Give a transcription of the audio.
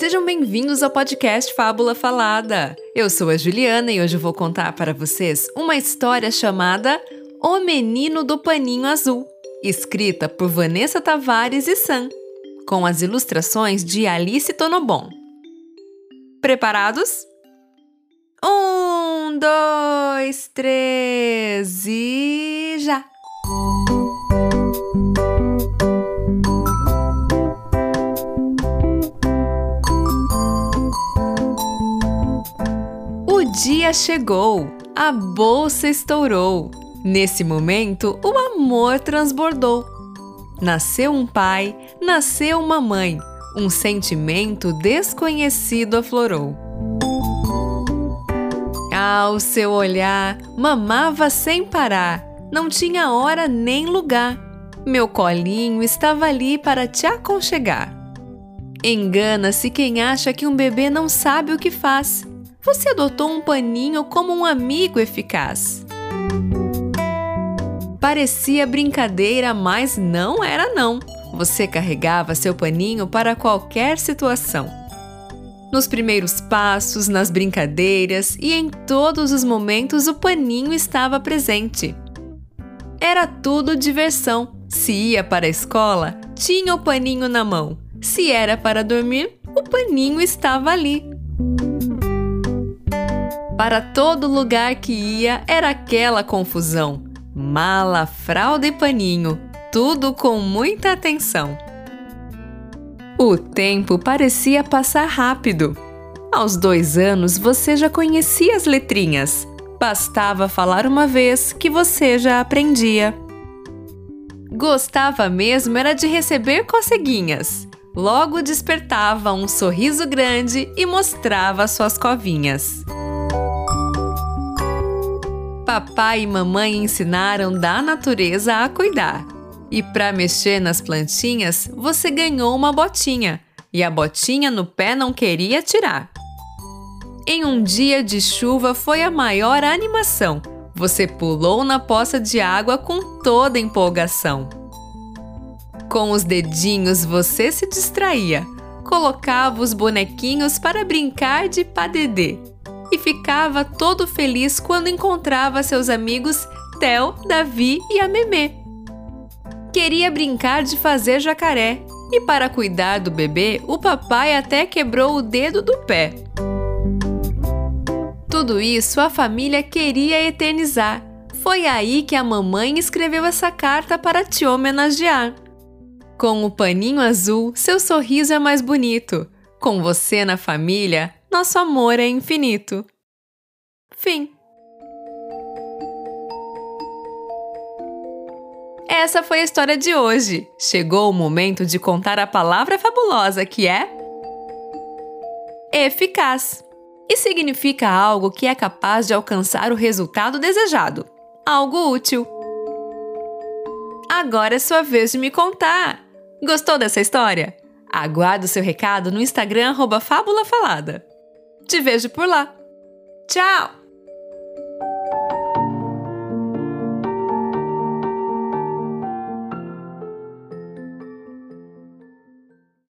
Sejam bem-vindos ao podcast Fábula Falada. Eu sou a Juliana e hoje vou contar para vocês uma história chamada O Menino do Paninho Azul, escrita por Vanessa Tavares e Sam, com as ilustrações de Alice Tonobon. Preparados? Um, dois, três e já! Dia chegou, a bolsa estourou. Nesse momento, o amor transbordou. Nasceu um pai, nasceu uma mãe, um sentimento desconhecido aflorou. Ao seu olhar, mamava sem parar, não tinha hora nem lugar. Meu colinho estava ali para te aconchegar. Engana-se quem acha que um bebê não sabe o que faz. Você adotou um paninho como um amigo eficaz. Parecia brincadeira, mas não era não. Você carregava seu paninho para qualquer situação nos primeiros passos, nas brincadeiras e em todos os momentos o paninho estava presente. Era tudo diversão. Se ia para a escola, tinha o paninho na mão. Se era para dormir, o paninho estava ali. Para todo lugar que ia era aquela confusão. Mala, fralda e paninho, tudo com muita atenção. O tempo parecia passar rápido. Aos dois anos você já conhecia as letrinhas. Bastava falar uma vez que você já aprendia. Gostava mesmo era de receber coceguinhas. Logo despertava um sorriso grande e mostrava suas covinhas. Papai e mamãe ensinaram da natureza a cuidar. E para mexer nas plantinhas, você ganhou uma botinha, e a botinha no pé não queria tirar. Em um dia de chuva foi a maior animação. Você pulou na poça de água com toda empolgação. Com os dedinhos você se distraía, colocava os bonequinhos para brincar de padedê e ficava todo feliz quando encontrava seus amigos Theo, Davi e a Memê queria brincar de fazer jacaré. E para cuidar do bebê, o papai até quebrou o dedo do pé. Tudo isso a família queria eternizar. Foi aí que a mamãe escreveu essa carta para te homenagear. Com o paninho azul, seu sorriso é mais bonito. Com você na família, nosso amor é infinito. Fim. Essa foi a história de hoje. Chegou o momento de contar a palavra fabulosa que é eficaz. E significa algo que é capaz de alcançar o resultado desejado, algo útil. Agora é sua vez de me contar. Gostou dessa história? Aguardo seu recado no Instagram Fábula Falada. Te vejo por lá. Tchau!